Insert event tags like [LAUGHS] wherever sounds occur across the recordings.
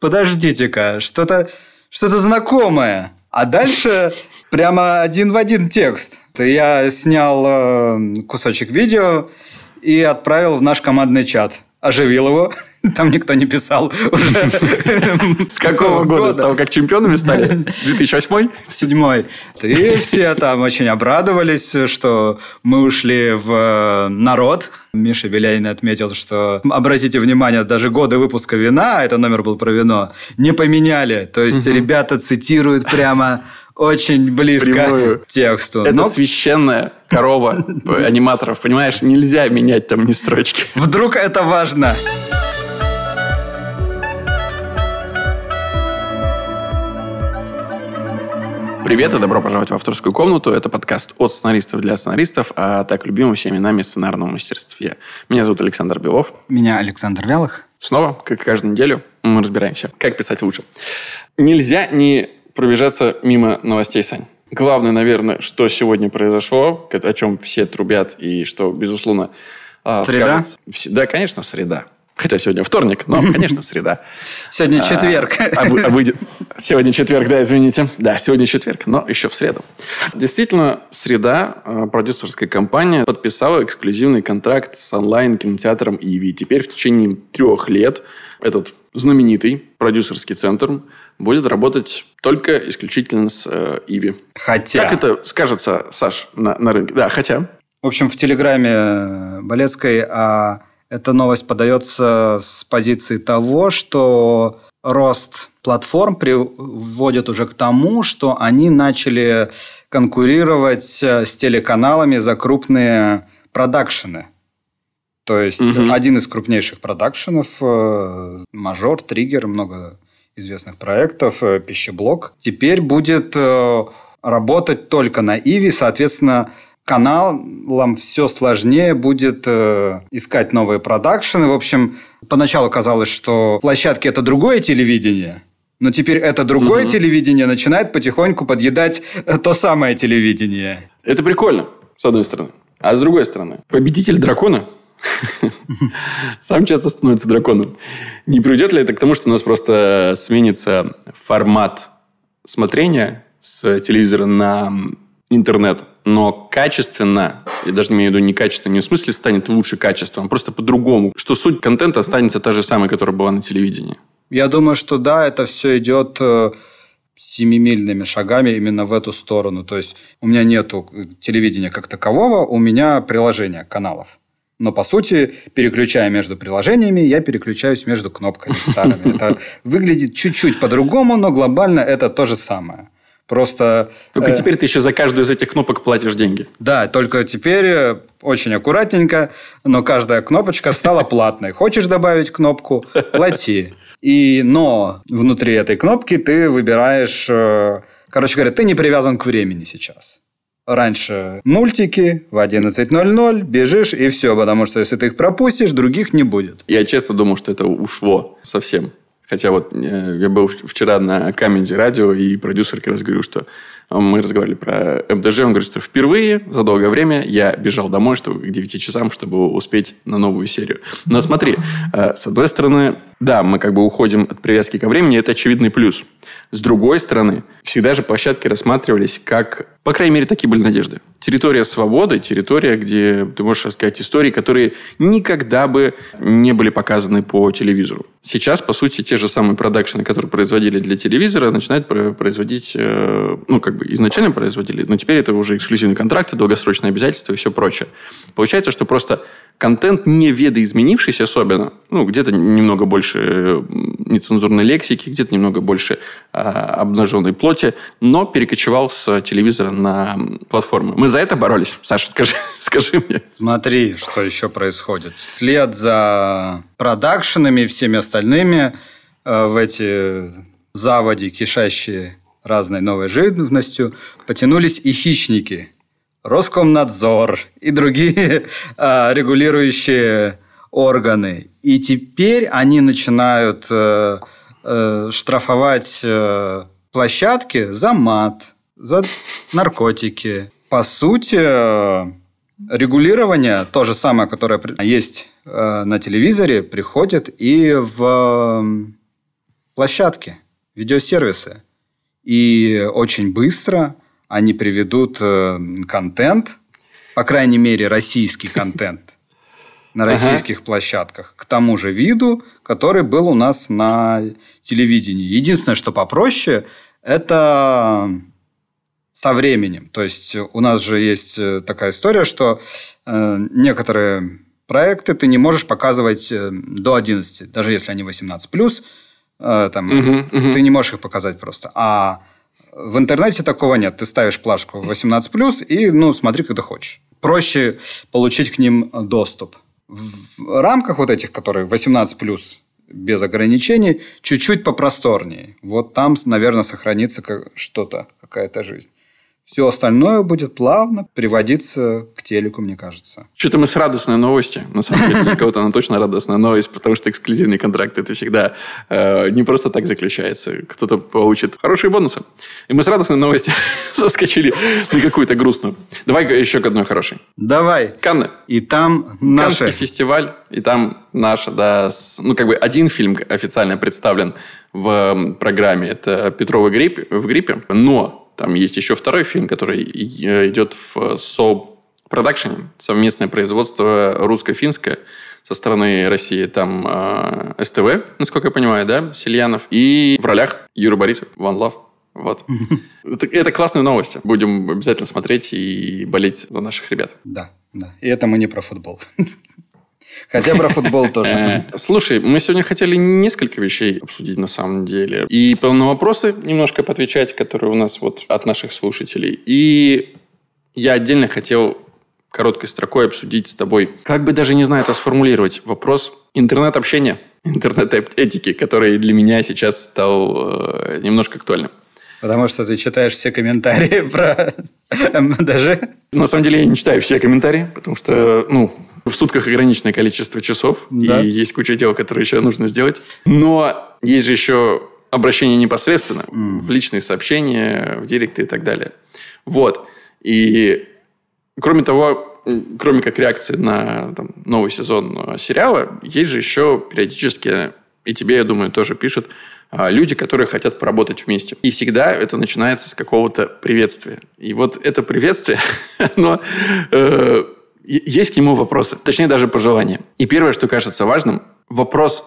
подождите-ка, что-то что-то знакомое. А дальше прямо один в один текст. Я снял э, кусочек видео и отправил в наш командный чат оживил его. [LAUGHS] Там никто не писал уже. С какого года? С того, как чемпионами стали? [LAUGHS] 2008? Седьмой. И все там очень обрадовались, что мы ушли в народ. Миша Беляйн отметил, что, обратите внимание, даже годы выпуска вина, это номер был про вино, не поменяли. То есть ребята цитируют прямо очень близко Прямую. к тексту. Это Но... священная корова [LAUGHS] аниматоров, понимаешь? Нельзя менять там ни строчки. Вдруг это важно. Привет и добро пожаловать в авторскую комнату. Это подкаст от сценаристов для сценаристов, а так любимым всеми нами сценарном мастерстве. Меня зовут Александр Белов. Меня Александр Вялых. Снова, как и каждую неделю, мы разбираемся, как писать лучше. Нельзя не пробежаться мимо новостей, Сань. Главное, наверное, что сегодня произошло, о чем все трубят, и что, безусловно, а, среда? Скажут, да, конечно, среда. Хотя сегодня вторник, но, [LAUGHS] конечно, среда. Сегодня а, четверг. А, а, выйдет... Сегодня четверг, да, извините. Да, сегодня четверг, но еще в среду. Действительно, среда, а, продюсерская компания, подписала эксклюзивный контракт с онлайн-кинотеатром «Иви». Теперь в течение трех лет этот знаменитый продюсерский центр будет работать только исключительно с э, Иви. Хотя... Как это скажется, Саш, на, на рынке? Да, хотя... В общем, в телеграме Болецкой а, эта новость подается с позиции того, что рост платформ приводит уже к тому, что они начали конкурировать э, с телеканалами за крупные продакшены. То есть угу. один из крупнейших продакшенов, э, Мажор, Триггер, много известных проектов, э, Пищеблок, теперь будет работать только на Иви, соответственно, каналам все сложнее будет искать новые продакшены. В общем, поначалу казалось, что площадки это другое телевидение, но теперь это другое угу. телевидение начинает потихоньку подъедать то самое телевидение. Это прикольно, с одной стороны. А с другой стороны, победитель дракона [LAUGHS] сам часто становится драконом. Не приведет ли это к тому, что у нас просто сменится формат смотрения с телевизора на интернет, но качественно, я даже имею в виду не качественно, не в смысле станет лучше качеством, а просто по-другому, что суть контента останется та же самая, которая была на телевидении. Я думаю, что да, это все идет э, семимильными шагами именно в эту сторону. То есть у меня нету телевидения как такового, у меня приложение каналов. Но, по сути, переключая между приложениями, я переключаюсь между кнопками старыми. Это [LAUGHS] выглядит чуть-чуть по-другому, но глобально это то же самое. Просто... Только э, теперь ты еще за каждую из этих кнопок платишь деньги. Да, только теперь э, очень аккуратненько, но каждая кнопочка стала платной. Хочешь добавить кнопку – плати. И, но внутри этой кнопки ты выбираешь... Э, короче говоря, ты не привязан к времени сейчас раньше мультики в 11.00, бежишь и все, потому что если ты их пропустишь, других не будет. Я честно думал, что это ушло совсем. Хотя вот э, я был вчера на Камеди радио, и продюсер как раз говорил, что мы разговаривали про МДЖ, он говорит, что впервые за долгое время я бежал домой чтобы к 9 часам, чтобы успеть на новую серию. Но смотри, э, с одной стороны, да, мы как бы уходим от привязки ко времени, это очевидный плюс. С другой стороны, всегда же площадки рассматривались как, по крайней мере, такие были надежды. Территория свободы, территория, где ты можешь рассказать истории, которые никогда бы не были показаны по телевизору. Сейчас, по сути, те же самые продакшены, которые производили для телевизора, начинают производить, э, ну, как бы изначально производили, но теперь это уже эксклюзивные контракты, долгосрочные обязательства и все прочее. Получается, что просто контент не видоизменившийся особенно, ну, где-то немного больше э, нецензурной лексики, где-то немного больше а, обнаженной плоти, но перекочевал с телевизора на платформы. Мы за это боролись. Саша, скажи, [LAUGHS] скажи мне. Смотри, что еще происходит. Вслед за продакшенами и всеми остальными э, в эти заводи, кишащие разной новой живностью, потянулись и хищники – Роскомнадзор и другие э, [LAUGHS] регулирующие органы. И теперь они начинают э, э, штрафовать э, площадки за мат, за наркотики. По сути, э, регулирование, то же самое, которое есть на телевизоре, приходит и в площадки, видеосервисы. И очень быстро они приведут э, контент, по крайней мере, российский контент [LAUGHS] на российских ага. площадках к тому же виду, который был у нас на телевидении. Единственное, что попроще, это со временем. То есть у нас же есть э, такая история, что э, некоторые проекты ты не можешь показывать до 11, даже если они 18 плюс, э, там, угу, угу. ты не можешь их показать просто. А в интернете такого нет. Ты ставишь плашку 18 плюс и ну, смотри, когда хочешь. Проще получить к ним доступ. В рамках вот этих, которые 18 плюс без ограничений, чуть-чуть попросторнее. Вот там, наверное, сохранится что-то, какая-то жизнь. Все остальное будет плавно приводиться к телеку, мне кажется. Что-то мы с радостной новости. На самом деле, для кого-то она точно радостная новость, потому что эксклюзивный контракт это всегда э, не просто так заключается. Кто-то получит хорошие бонусы. И мы с радостной новости соскочили [LAUGHS] на какую-то грустную. Давай еще к одной хорошей. Давай. Канны. И там наши. Каннский фестиваль, и там наша, да, с, ну, как бы один фильм официально представлен в программе. Это «Петрова грипп, в гриппе». Но там есть еще второй фильм, который идет в со-продакшене, совместное производство русско-финское со стороны России. Там э, СТВ, насколько я понимаю, да, Сельянов. И в ролях Юра Борисов, Ван Лав. Вот. [LAUGHS] Это классные новости. Будем обязательно смотреть и болеть за наших ребят. Да, да. И это мы не про футбол. [LAUGHS] Хотя про футбол [LAUGHS] тоже. Э, слушай, мы сегодня хотели несколько вещей обсудить на самом деле. И на вопросы немножко поотвечать, которые у нас вот от наших слушателей. И я отдельно хотел короткой строкой обсудить с тобой, как бы даже не знаю это сформулировать, вопрос интернет-общения, [LAUGHS] интернет-этики, который для меня сейчас стал э, немножко актуальным. Потому что ты читаешь все комментарии [LAUGHS] про даже. На самом деле я не читаю все комментарии, потому что, ну, в сутках ограниченное количество часов, да. и есть куча дел, которые еще нужно сделать. Но есть же еще обращение непосредственно mm. в личные сообщения, в директы и так далее. Вот. И кроме того, кроме как реакции на там, новый сезон сериала, есть же еще периодически, и тебе, я думаю, тоже пишут, а, люди, которые хотят поработать вместе. И всегда это начинается с какого-то приветствия. И вот это приветствие, [LAUGHS] оно... Э, есть к нему вопросы, точнее даже пожелания. И первое, что кажется важным, вопрос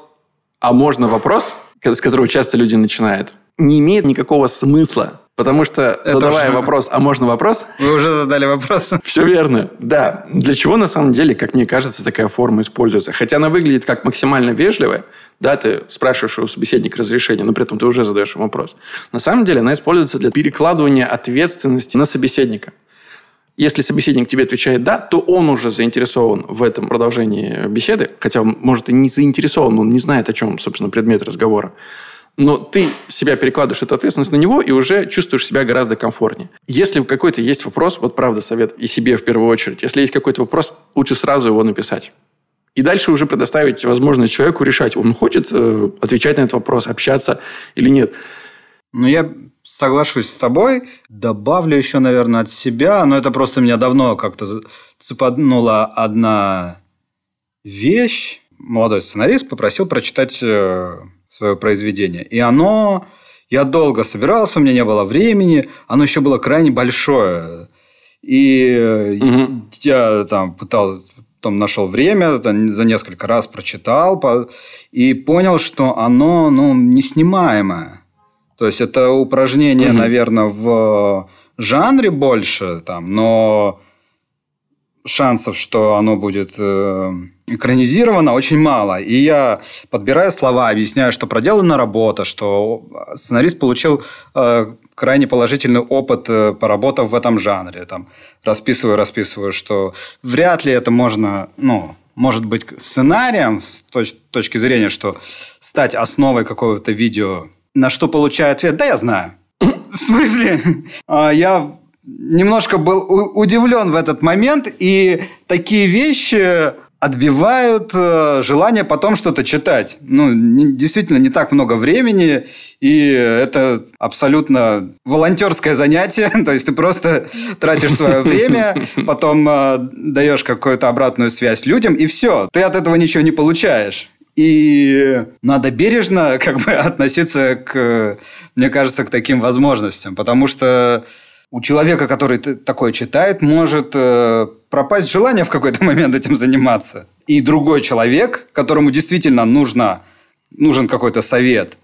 «а можно вопрос?», с которого часто люди начинают, не имеет никакого смысла. Потому что, Это задавая уже... вопрос, а можно вопрос? Вы уже задали вопрос. [LAUGHS] Все верно. Да. Для чего, на самом деле, как мне кажется, такая форма используется? Хотя она выглядит как максимально вежливая. Да, ты спрашиваешь у собеседника разрешения, но при этом ты уже задаешь вопрос. На самом деле она используется для перекладывания ответственности на собеседника. Если собеседник тебе отвечает «да», то он уже заинтересован в этом продолжении беседы, хотя он, может, и не заинтересован, он не знает, о чем, собственно, предмет разговора. Но ты себя перекладываешь эту ответственность на него и уже чувствуешь себя гораздо комфортнее. Если какой-то есть вопрос, вот правда совет и себе в первую очередь, если есть какой-то вопрос, лучше сразу его написать. И дальше уже предоставить возможность человеку решать, он хочет э, отвечать на этот вопрос, общаться или нет. Ну, я соглашусь с тобой. Добавлю еще, наверное, от себя. Но это просто меня давно как-то цепанула одна вещь. Молодой сценарист попросил прочитать э, свое произведение. И оно... Я долго собирался, у меня не было времени. Оно еще было крайне большое. И угу. я там пытался потом нашел время, за несколько раз прочитал и понял, что оно ну, неснимаемое. То есть это упражнение, угу. наверное, в жанре больше, там, но шансов, что оно будет э, экранизировано, очень мало. И я, подбирая слова, объясняю, что проделана работа, что сценарист получил э, крайне положительный опыт, э, поработав в этом жанре. Там, расписываю, расписываю, что вряд ли это можно, ну, может быть сценарием с точ- точки зрения, что стать основой какого-то видео. На что получаю ответ? Да, я знаю. В смысле? А, я немножко был удивлен в этот момент, и такие вещи отбивают э, желание потом что-то читать. Ну, действительно, не так много времени, и это абсолютно волонтерское занятие. [LAUGHS] То есть ты просто тратишь свое время, потом э, даешь какую-то обратную связь людям, и все. Ты от этого ничего не получаешь. И надо бережно [LAUGHS] как бы относиться к, мне кажется, к таким возможностям. Потому что у человека, который такое читает, может э, пропасть желание в какой-то [LAUGHS] момент этим заниматься. И другой человек, которому действительно нужно, нужен какой-то совет,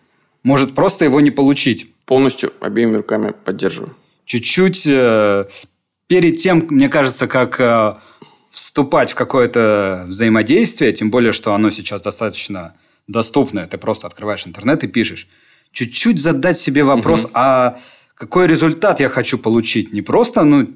может просто его не получить. Полностью обеими руками поддерживаю. Чуть-чуть э, перед тем, мне кажется, как э, вступать в какое-то взаимодействие, тем более, что оно сейчас достаточно доступное, ты просто открываешь интернет и пишешь, чуть-чуть задать себе вопрос, угу. а какой результат я хочу получить? Не просто ну,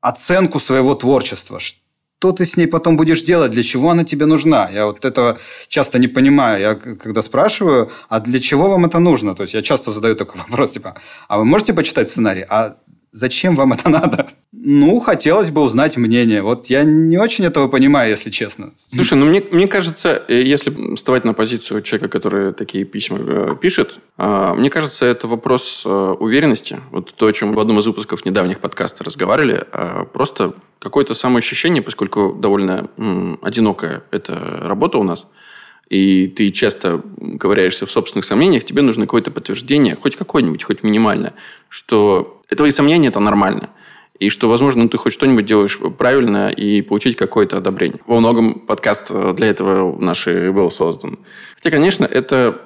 оценку своего творчества. Что ты с ней потом будешь делать? Для чего она тебе нужна? Я вот этого часто не понимаю. Я когда спрашиваю, а для чего вам это нужно? То есть я часто задаю такой [LAUGHS] вопрос, типа, а вы можете почитать сценарий? А Зачем вам это надо? Ну, хотелось бы узнать мнение. Вот я не очень этого понимаю, если честно. Слушай, ну мне, мне кажется, э, если вставать на позицию человека, который такие письма э, пишет, э, мне кажется, это вопрос э, уверенности. Вот то, о чем в одном из выпусков недавних подкаста разговаривали. Э, просто какое-то самоощущение, поскольку довольно одинокая эта работа у нас, и ты часто ковыряешься в собственных сомнениях, тебе нужно какое-то подтверждение, хоть какое-нибудь, хоть минимальное, что твои сомнения – это нормально. И что, возможно, ты хоть что-нибудь делаешь правильно и получить какое-то одобрение. Во многом подкаст для этого наш и был создан. Хотя, конечно, это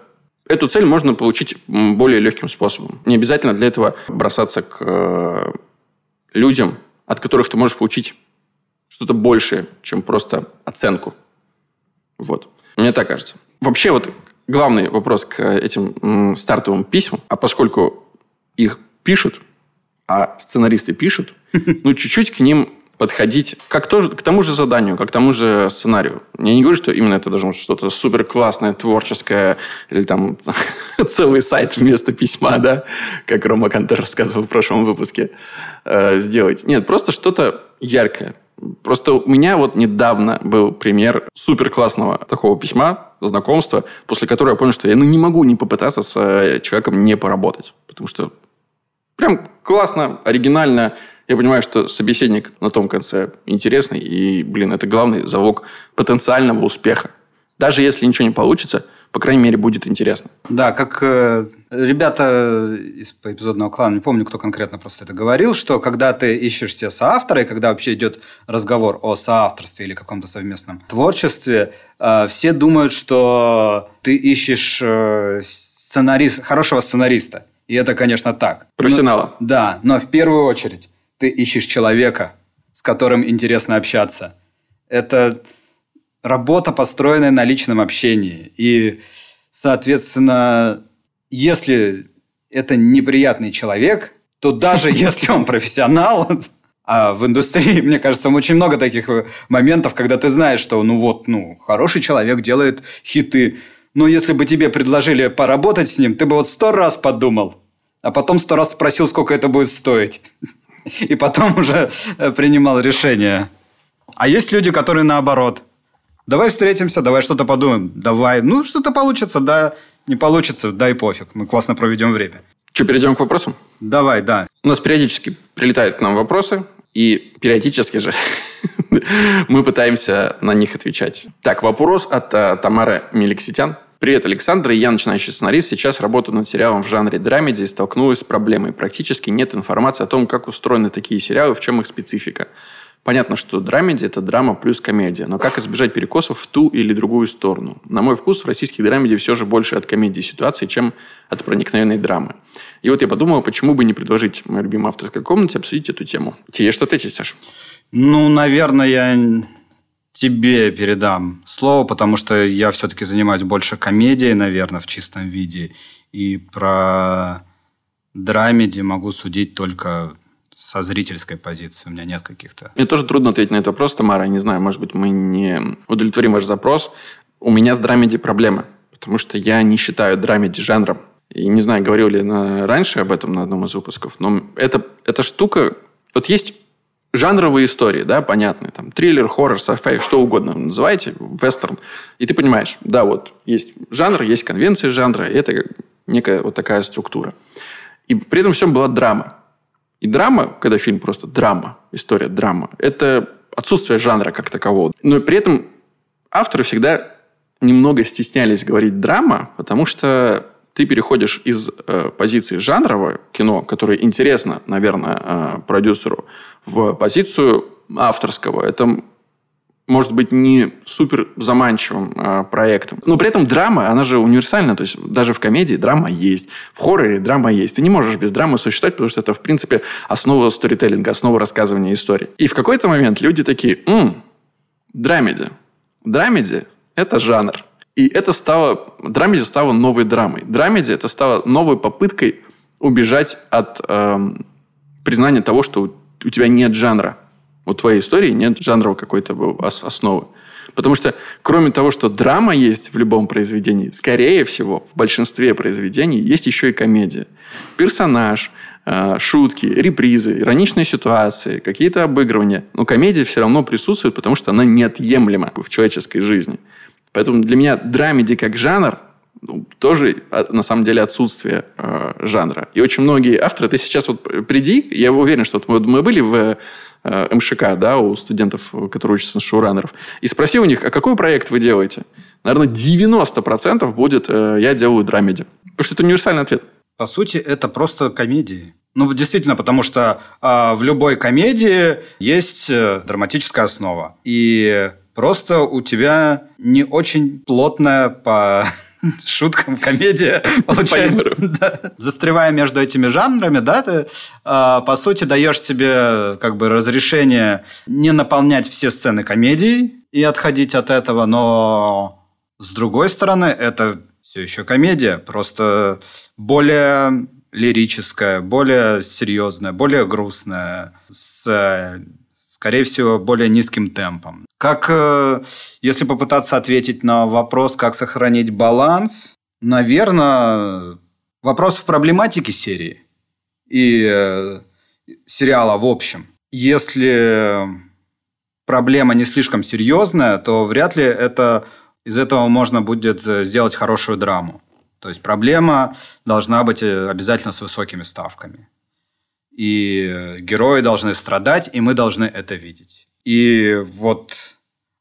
Эту цель можно получить более легким способом. Не обязательно для этого бросаться к э, людям, от которых ты можешь получить что-то большее, чем просто оценку. Вот. Мне так кажется. Вообще вот главный вопрос к этим стартовым письмам, а поскольку их пишут, а сценаристы пишут, [LAUGHS] ну, чуть-чуть к ним подходить как тоже, к тому же заданию, как к тому же сценарию. Я не говорю, что именно это должно быть что-то супер классное, творческое, или там [LAUGHS] целый сайт вместо письма, да, как Рома Кантер рассказывал в прошлом выпуске, э, сделать. Нет, просто что-то яркое. Просто у меня вот недавно был пример супер классного такого письма, знакомства, после которого я понял, что я ну, не могу не попытаться с э, человеком не поработать. Потому что Прям классно, оригинально. Я понимаю, что собеседник на том конце интересный. И, блин, это главный залог потенциального успеха. Даже если ничего не получится, по крайней мере, будет интересно. Да, как э, ребята из эпизодного клана, не помню, кто конкретно просто это говорил, что когда ты ищешь себе соавтора, и когда вообще идет разговор о соавторстве или каком-то совместном творчестве, э, все думают, что ты ищешь э, сценарист, хорошего сценариста. И это, конечно, так. Профессионала. Но, да, но в первую очередь ты ищешь человека, с которым интересно общаться. Это работа, построенная на личном общении. И, соответственно, если это неприятный человек, то даже [LAUGHS] если он профессионал, а в индустрии, [LAUGHS] мне кажется, очень много таких моментов, когда ты знаешь, что ну вот, ну, хороший человек делает хиты, но если бы тебе предложили поработать с ним, ты бы вот сто раз подумал, а потом сто раз спросил, сколько это будет стоить. И потом уже э, принимал решение. А есть люди, которые наоборот. Давай встретимся, давай что-то подумаем. Давай, ну, что-то получится, да, не получится, дай пофиг. Мы классно проведем время. Что, перейдем к вопросам? Давай, да. У нас периодически прилетают к нам вопросы, и периодически же [LAUGHS] мы пытаемся на них отвечать. Так, вопрос от uh, Тамары Меликситян. Привет, Александр. Я начинающий сценарист. Сейчас работаю над сериалом в жанре драмеди и столкнулась с проблемой. Практически нет информации о том, как устроены такие сериалы, в чем их специфика. Понятно, что драмеди – это драма плюс комедия, но как избежать перекосов в ту или другую сторону? На мой вкус, в российских драмеди все же больше от комедии ситуации, чем от проникновенной драмы. И вот я подумал, почему бы не предложить моей любимой авторской комнате обсудить эту тему. Тебе что ответить, Саш? Ну, наверное, я тебе передам слово, потому что я все-таки занимаюсь больше комедией, наверное, в чистом виде. И про драмеди могу судить только со зрительской позиции. У меня нет каких-то... Мне тоже трудно ответить на этот вопрос, Тамара. Я не знаю, может быть, мы не удовлетворим ваш запрос. У меня с драмеди проблемы, потому что я не считаю драмеди жанром. И не знаю, говорил ли я раньше об этом на одном из выпусков, но это, эта штука... Вот есть жанровые истории, да, понятные, там, триллер, хоррор, сайфай, что угодно называйте, вестерн. И ты понимаешь, да, вот есть жанр, есть конвенции жанра, и это некая вот такая структура. И при этом всем была драма. И драма, когда фильм просто драма, история драма, это отсутствие жанра как такового. Но при этом авторы всегда немного стеснялись говорить драма, потому что ты переходишь из э, позиции жанрового кино, которое интересно, наверное, э, продюсеру, в позицию авторского. Это может быть не супер заманчивым э, проектом. Но при этом драма, она же универсальна. То есть даже в комедии драма есть. В хорроре драма есть. Ты не можешь без драмы существовать, потому что это, в принципе, основа сторителлинга, основа рассказывания истории. И в какой-то момент люди такие, м-м, драмеди. Драмеди – это жанр. И это стало... Драмеди стало новой драмой. Драмеди – это стало новой попыткой убежать от э, признания того, что у тебя нет жанра у твоей истории нет жанровой какой-то основы. Потому что, кроме того, что драма есть в любом произведении, скорее всего, в большинстве произведений есть еще и комедия. Персонаж, э, шутки, репризы, ироничные ситуации, какие-то обыгрывания. Но комедия все равно присутствует, потому что она неотъемлема в человеческой жизни. Поэтому для меня драмеди как жанр ну, тоже а, на самом деле отсутствие э, жанра. И очень многие авторы, ты сейчас вот приди, я уверен, что вот мы были в Э, МШК, да, у студентов, которые учатся на шоураннеров, и спроси у них, а какой проект вы делаете? Наверное, 90% будет э, «я делаю драмеди». Потому что это универсальный ответ. По сути, это просто комедии. Ну, действительно, потому что э, в любой комедии есть э, драматическая основа. И просто у тебя не очень плотная по [LAUGHS] шуткам комедия получается. Да. Застревая между этими жанрами, да, ты, э, по сути, даешь себе как бы разрешение не наполнять все сцены комедией и отходить от этого, но с другой стороны, это все еще комедия, просто более лирическая, более серьезная, более грустная, с скорее всего, более низким темпом. Как, э, если попытаться ответить на вопрос, как сохранить баланс, наверное, вопрос в проблематике серии и э, сериала в общем. Если проблема не слишком серьезная, то вряд ли это, из этого можно будет э, сделать хорошую драму. То есть проблема должна быть обязательно с высокими ставками и герои должны страдать, и мы должны это видеть. И вот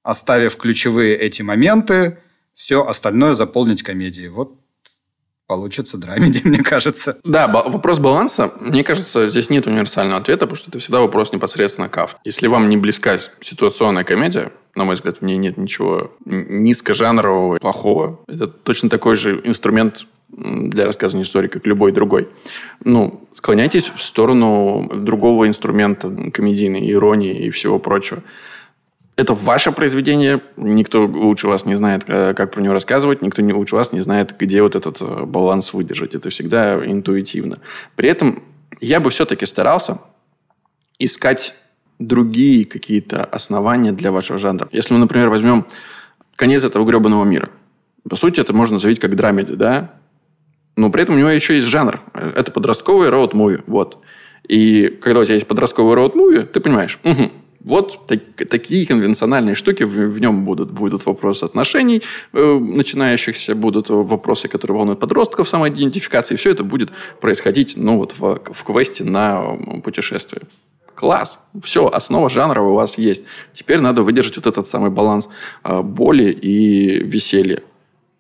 оставив ключевые эти моменты, все остальное заполнить комедией. Вот получится драмеди, [LAUGHS] мне кажется. Да, вопрос баланса, мне кажется, здесь нет универсального ответа, потому что это всегда вопрос непосредственно к автору. Если вам не близка ситуационная комедия, на мой взгляд, в ней нет ничего низкожанрового, плохого. Это точно такой же инструмент для рассказывания истории, как любой другой. Ну, склоняйтесь в сторону другого инструмента комедийной иронии и всего прочего. Это ваше произведение, никто лучше вас не знает, э, как про него рассказывать, никто не лучше вас не знает, где вот этот э, баланс выдержать. Это всегда интуитивно. При этом я бы все-таки старался искать другие какие-то основания для вашего жанра. Если мы, например, возьмем конец этого гребаного мира. По сути, это можно заявить как драмеди, да? Но при этом у него еще есть жанр. Это подростковый роуд-муви. Вот. И когда у тебя есть подростковый роуд-муви, ты понимаешь, угу, вот так, такие конвенциональные штуки в, в нем будут. Будут вопросы отношений э, начинающихся, будут вопросы, которые волнуют подростков, самоидентификации. Все это будет происходить ну, вот в, в квесте на путешествие. Класс. Все, основа жанра у вас есть. Теперь надо выдержать вот этот самый баланс э, боли и веселья.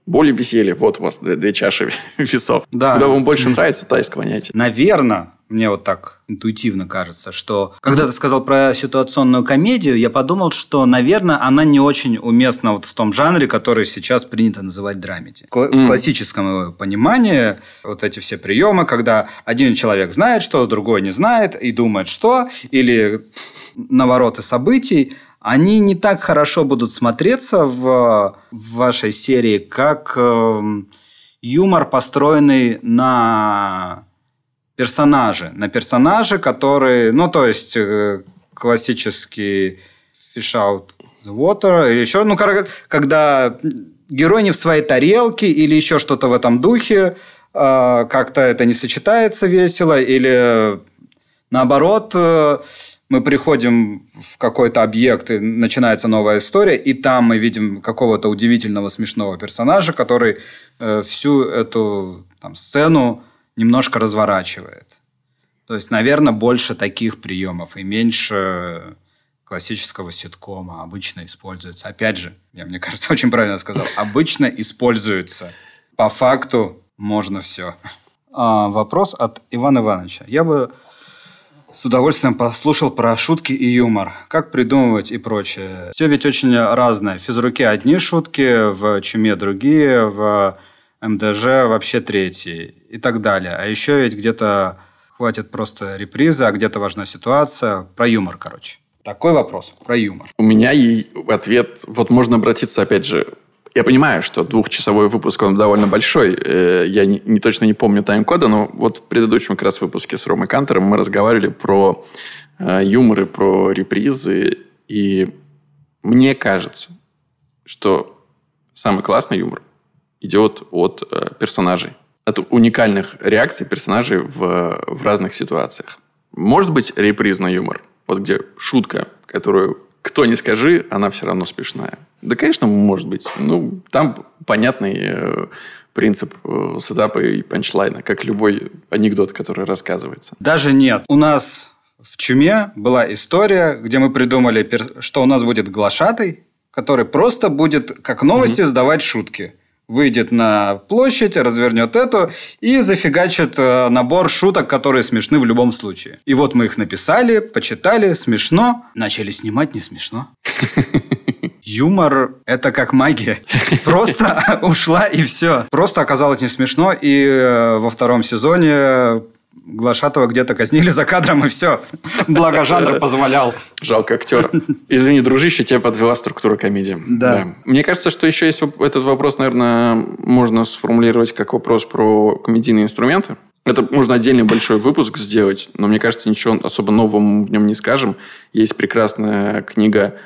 Боль и веселье. Вот у вас две, две чаши [LAUGHS] весов. Да. Куда вам больше нравится, туда и склоняйте. Наверное, мне вот так интуитивно кажется, что когда ты сказал про ситуационную комедию, я подумал, что, наверное, она не очень уместна вот в том жанре, который сейчас принято называть драмеди. В классическом понимании вот эти все приемы, когда один человек знает что, другой не знает и думает что, или [LAUGHS] навороты событий – они не так хорошо будут смотреться в, в вашей серии, как э, юмор, построенный на персонаже. На персонаже, который, ну, то есть, э, классический fish out the water, или еще, ну, когда герой не в своей тарелке или еще что-то в этом духе, э, как-то это не сочетается весело, или наоборот, э, мы приходим в какой-то объект, и начинается новая история, и там мы видим какого-то удивительного смешного персонажа, который э, всю эту там, сцену немножко разворачивает. То есть, наверное, больше таких приемов и меньше классического ситкома обычно используется. Опять же, я, мне кажется, [LAUGHS] очень правильно сказал. Обычно используется. По факту можно все. А, вопрос от Ивана Ивановича. Я бы с удовольствием послушал про шутки и юмор. Как придумывать и прочее. Все ведь очень разное. В физруке одни шутки, в чуме другие, в МДЖ вообще третьи и так далее. А еще ведь где-то хватит просто репризы, а где-то важна ситуация. Про юмор, короче. Такой вопрос про юмор. У меня и ответ, вот можно обратиться, опять же, я понимаю, что двухчасовой выпуск, он довольно большой. Э, я не, не точно не помню тайм-кода, но вот в предыдущем как раз выпуске с Ромой Кантером мы разговаривали про э, юморы, про репризы. И мне кажется, что самый классный юмор идет от э, персонажей. От уникальных реакций персонажей в, в разных ситуациях. Может быть репризный юмор – вот где шутка, которую кто не скажи, она все равно смешная. Да, конечно, может быть. Ну, там понятный э, принцип э, сетапа и панчлайна, как любой анекдот, который рассказывается. Даже нет. У нас в Чуме была история, где мы придумали, что у нас будет глашатый, который просто будет как новости mm-hmm. сдавать шутки выйдет на площадь, развернет эту и зафигачит э, набор шуток, которые смешны в любом случае. И вот мы их написали, почитали, смешно. Начали снимать, не смешно. [LAUGHS] Юмор – это как магия. [LAUGHS] Просто ушла и все. Просто оказалось не смешно. И э, во втором сезоне Глашатова где-то казнили за кадром, и все. Благо жанр позволял. Жалко актера. Извини, дружище, тебя подвела структура комедии. Да. да. Мне кажется, что еще есть этот вопрос, наверное, можно сформулировать как вопрос про комедийные инструменты. Это можно отдельный большой выпуск сделать, но мне кажется, ничего особо нового в нем не скажем. Есть прекрасная книга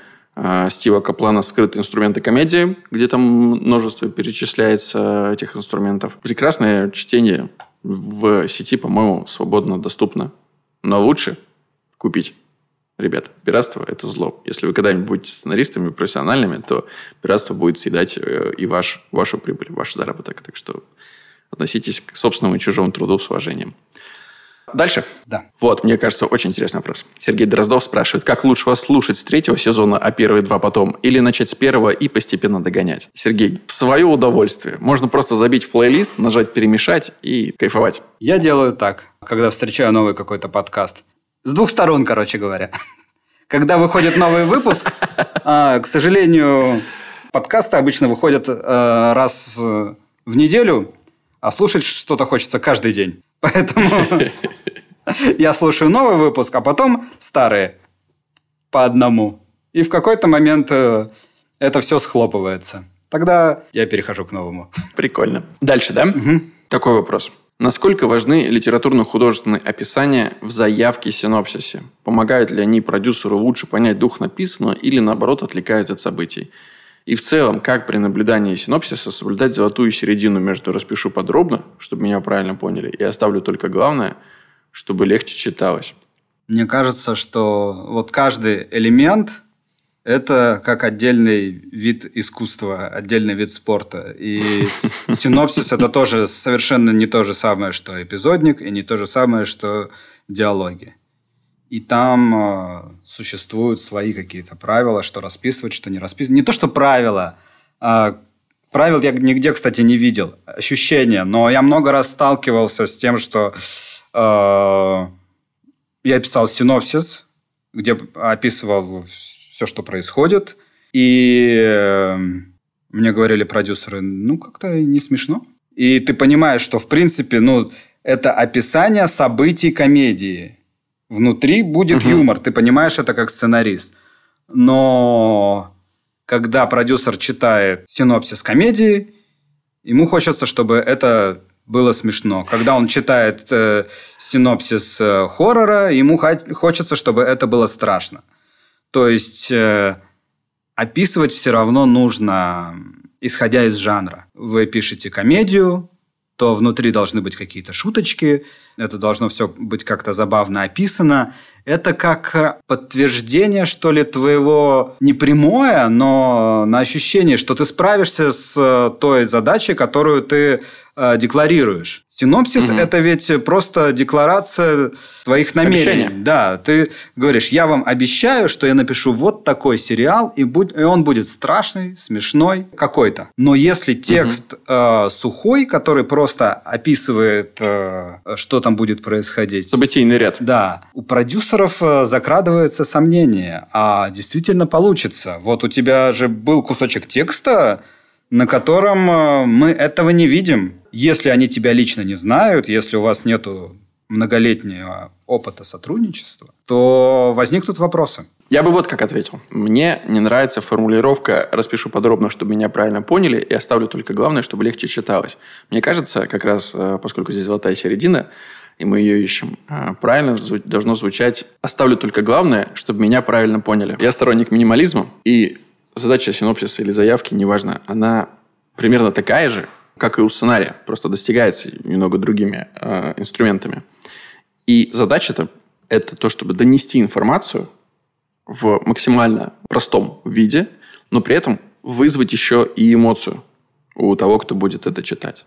Стива Каплана «Скрытые инструменты комедии», где там множество перечисляется этих инструментов. Прекрасное чтение в сети, по-моему, свободно доступно. Но лучше купить. Ребята, пиратство – это зло. Если вы когда-нибудь будете сценаристами профессиональными, то пиратство будет съедать э, и ваш, вашу прибыль, ваш заработок. Так что относитесь к собственному и чужому труду с уважением. Дальше? Да. Вот, мне кажется, очень интересный вопрос. Сергей Дроздов спрашивает, как лучше вас слушать с третьего сезона, а первые два потом, или начать с первого и постепенно догонять? Сергей, в свое удовольствие. Можно просто забить в плейлист, нажать «Перемешать» и кайфовать. Я делаю так, когда встречаю новый какой-то подкаст. С двух сторон, короче говоря. Когда выходит новый выпуск, [LAUGHS] а, к сожалению, подкасты обычно выходят э, раз в неделю, а слушать что-то хочется каждый день. Поэтому [LAUGHS] я слушаю новый выпуск, а потом старые по одному. И в какой-то момент э, это все схлопывается. Тогда я перехожу к новому. Прикольно. Дальше, да? Угу. Такой вопрос. Насколько важны литературно-художественные описания в заявке синопсисе? Помогают ли они продюсеру лучше понять дух написанного или, наоборот, отвлекают от событий? И в целом, как при наблюдании синопсиса соблюдать золотую середину между «распишу подробно», чтобы меня правильно поняли, и оставлю только главное, чтобы легче читалось? Мне кажется, что вот каждый элемент – это как отдельный вид искусства, отдельный вид спорта. И [LAUGHS] синопсис – это тоже совершенно не то же самое, что эпизодник, и не то же самое, что диалоги. И там э, существуют свои какие-то правила, что расписывать, что не расписывать. Не то, что правила. Э, правил я нигде, кстати, не видел. Ощущения. Но я много раз сталкивался с тем, что я писал синопсис, где описывал все, что происходит. И э, мне говорили продюсеры, ну, как-то не смешно. И ты понимаешь, что, в принципе, ну, это описание событий комедии внутри будет угу. юмор, ты понимаешь это как сценарист. Но когда продюсер читает синопсис комедии, ему хочется, чтобы это было смешно. Когда он читает э, синопсис э, хоррора, ему хочется, чтобы это было страшно. То есть э, описывать все равно нужно, исходя из жанра. Вы пишете комедию, то внутри должны быть какие-то шуточки, это должно все быть как-то забавно описано. Это как э, подтверждение, что ли, твоего не прямое, но на ощущение, что ты справишься с э, той задачей, которую ты э, декларируешь. Синопсис угу. это ведь просто декларация твоих намерений. Обещание. Да, ты говоришь, я вам обещаю, что я напишу вот такой сериал, и, будь, и он будет страшный, смешной, какой-то. Но если текст угу. э, сухой, который просто описывает, э, что там будет происходить. Событийный ряд. Да. У продюсеров э, закрадывается сомнение, а действительно получится. Вот у тебя же был кусочек текста, на котором э, мы этого не видим. Если они тебя лично не знают, если у вас нет многолетнего опыта сотрудничества, то возникнут вопросы. Я бы вот как ответил. Мне не нравится формулировка «распишу подробно, чтобы меня правильно поняли, и оставлю только главное, чтобы легче читалось». Мне кажется, как раз э, поскольку здесь золотая середина, и мы ее ищем, э, правильно должно звучать «оставлю только главное, чтобы меня правильно поняли». Я сторонник минимализма, и задача синопсиса или заявки, неважно, она примерно такая же, как и у сценария, просто достигается немного другими э, инструментами. И задача это, это то, чтобы донести информацию в максимально простом виде, но при этом вызвать еще и эмоцию у того, кто будет это читать.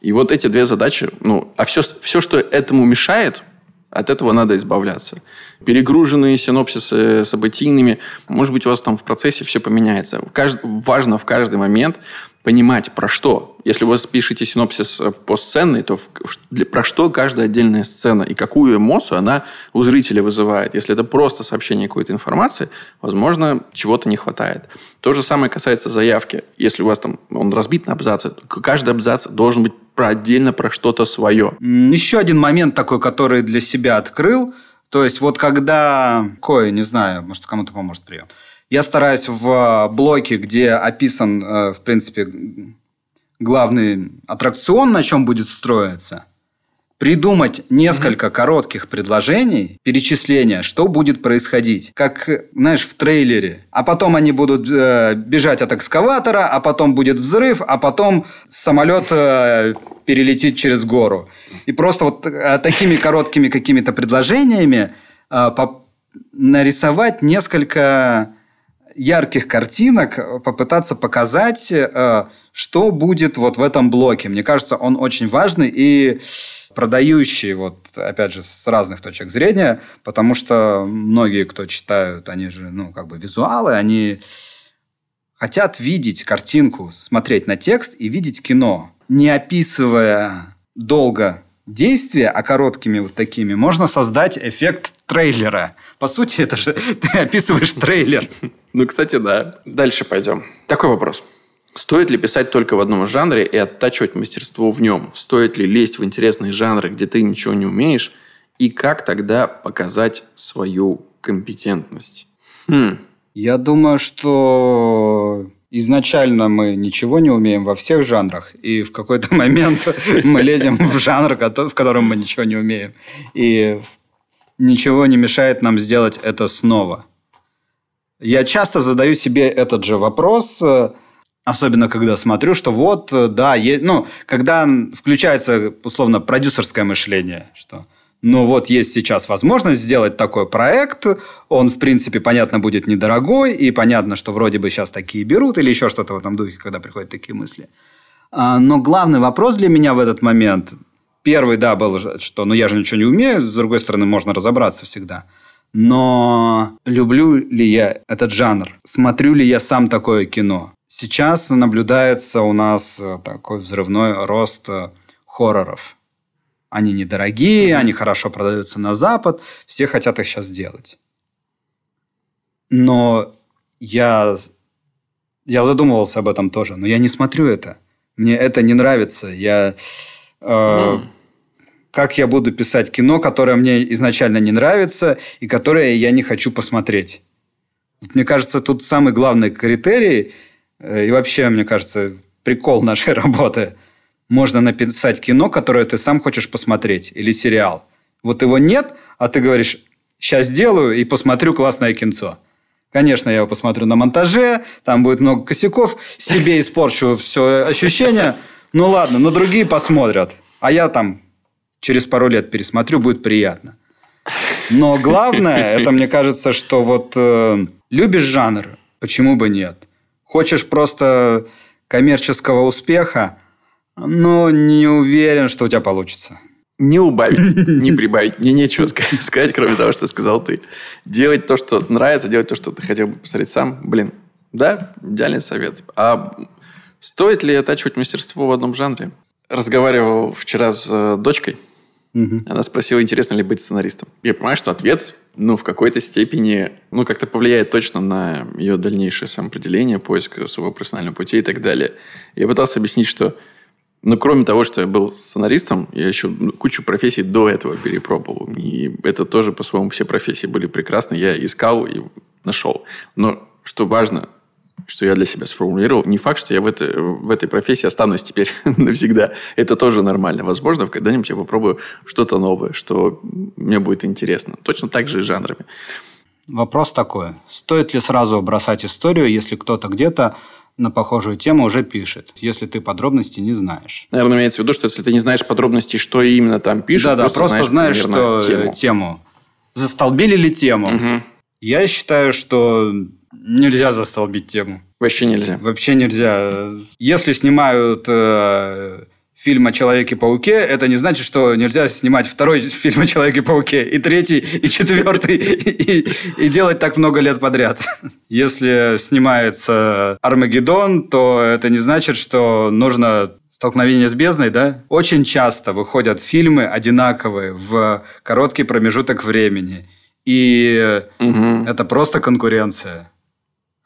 И вот эти две задачи, ну, а все, все, что этому мешает, от этого надо избавляться. Перегруженные синопсисы событийными, может быть, у вас там в процессе все поменяется. В кажд... Важно в каждый момент понимать, про что. Если вы пишете синопсис э, постсценный, то в, для, про что каждая отдельная сцена и какую эмоцию она у зрителя вызывает. Если это просто сообщение какой-то информации, возможно, чего-то не хватает. То же самое касается заявки. Если у вас там он разбит на абзацы, то каждый абзац должен быть про отдельно про что-то свое. Еще один момент такой, который для себя открыл. То есть вот когда, кое, не знаю, может кому-то поможет прием – я стараюсь в блоке, где описан, э, в принципе, главный аттракцион, на чем будет строиться, придумать несколько mm-hmm. коротких предложений, перечисления, что будет происходить, как, знаешь, в трейлере. А потом они будут э, бежать от экскаватора, а потом будет взрыв, а потом самолет э, перелетит через гору. И просто вот э, такими короткими какими-то предложениями э, по- нарисовать несколько ярких картинок э, попытаться показать, э, что будет вот в этом блоке. Мне кажется, он очень важный и продающий, вот, опять же, с разных точек зрения, потому что многие, кто читают, они же, ну, как бы визуалы, они хотят видеть картинку, смотреть на текст и видеть кино, не описывая долго действия, а короткими вот такими, можно создать эффект трейлера. По сути, это же [LAUGHS] ты описываешь трейлер. [LAUGHS] Ну, кстати, да. Дальше пойдем. Такой вопрос. Стоит ли писать только в одном жанре и оттачивать мастерство в нем? Стоит ли лезть в интересные жанры, где ты ничего не умеешь? И как тогда показать свою компетентность? Хм. Я думаю, что изначально мы ничего не умеем во всех жанрах, и в какой-то [LAUGHS] момент мы лезем в жанр, в котором мы ничего не умеем. И ничего не мешает нам сделать это снова. Я часто задаю себе этот же вопрос, э, особенно когда смотрю, что вот, э, да, ну, когда включается, условно, продюсерское мышление, что ну вот есть сейчас возможность сделать такой проект, он, в принципе, понятно, будет недорогой, и понятно, что вроде бы сейчас такие берут, или еще что-то в этом духе, когда приходят такие мысли. А, но главный вопрос для меня в этот момент, Первый, да, был, что ну я же ничего не умею, с другой стороны, можно разобраться всегда. Но люблю ли я этот жанр? Смотрю ли я сам такое кино? Сейчас наблюдается у нас э, такой взрывной рост э, хорроров. Они недорогие, они хорошо продаются на Запад, все хотят их сейчас сделать. Но я, я задумывался об этом тоже, но я не смотрю это. Мне это не нравится. Я... Э, mm как я буду писать кино, которое мне изначально не нравится и которое я не хочу посмотреть. Мне кажется, тут самый главный критерий э, и вообще, мне кажется, прикол нашей [LAUGHS] работы. Можно написать кино, которое ты сам хочешь посмотреть, или сериал. Вот его нет, а ты говоришь, сейчас сделаю и посмотрю классное кинцо. Конечно, я его посмотрю на монтаже, там будет много косяков, себе испорчу все ощущение. Ну ладно, но другие посмотрят. А я там через пару лет пересмотрю, будет приятно. Но главное, это мне кажется, что вот э, любишь жанр, почему бы нет? Хочешь просто коммерческого успеха, Ну, не уверен, что у тебя получится. Не убавить, [LAUGHS] не прибавить. Мне нечего сказать, кроме того, что сказал ты. Делать то, что нравится, делать то, что ты хотел бы посмотреть сам. Блин, да, идеальный совет. А стоит ли оттачивать мастерство в одном жанре? Разговаривал вчера с э, дочкой. Угу. Она спросила, интересно ли быть сценаристом. Я понимаю, что ответ, ну, в какой-то степени, ну, как-то повлияет точно на ее дальнейшее самоопределение, поиск своего профессионального пути и так далее. Я пытался объяснить, что но кроме того, что я был сценаристом, я еще ну, кучу профессий до этого перепробовал. И это тоже, по-своему, все профессии были прекрасны. Я искал и нашел. Но что важно, что я для себя сформулировал, не факт, что я в, это, в этой профессии останусь теперь [LAUGHS] навсегда. Это тоже нормально. Возможно, когда-нибудь я попробую что-то новое, что мне будет интересно. Точно так же и жанрами. Вопрос такой. Стоит ли сразу бросать историю, если кто-то где-то на похожую тему уже пишет, если ты подробности не знаешь. Наверное, имеется в виду, что если ты не знаешь подробностей, что именно там пишет, да, да, просто, просто знаешь, знаешь что тему. тему. Застолбили ли тему? Угу. Я считаю, что нельзя застолбить тему. Вообще нельзя. Вообще нельзя. Если снимают э, фильм о Человеке-пауке, это не значит, что нельзя снимать второй [LAUGHS] фильм о Человеке-пауке, и третий, и четвертый, и, и делать так много лет подряд. [LAUGHS] Если снимается Армагеддон, то это не значит, что нужно столкновение с бездной, да? Очень часто выходят фильмы одинаковые в короткий промежуток времени. И угу. это просто конкуренция.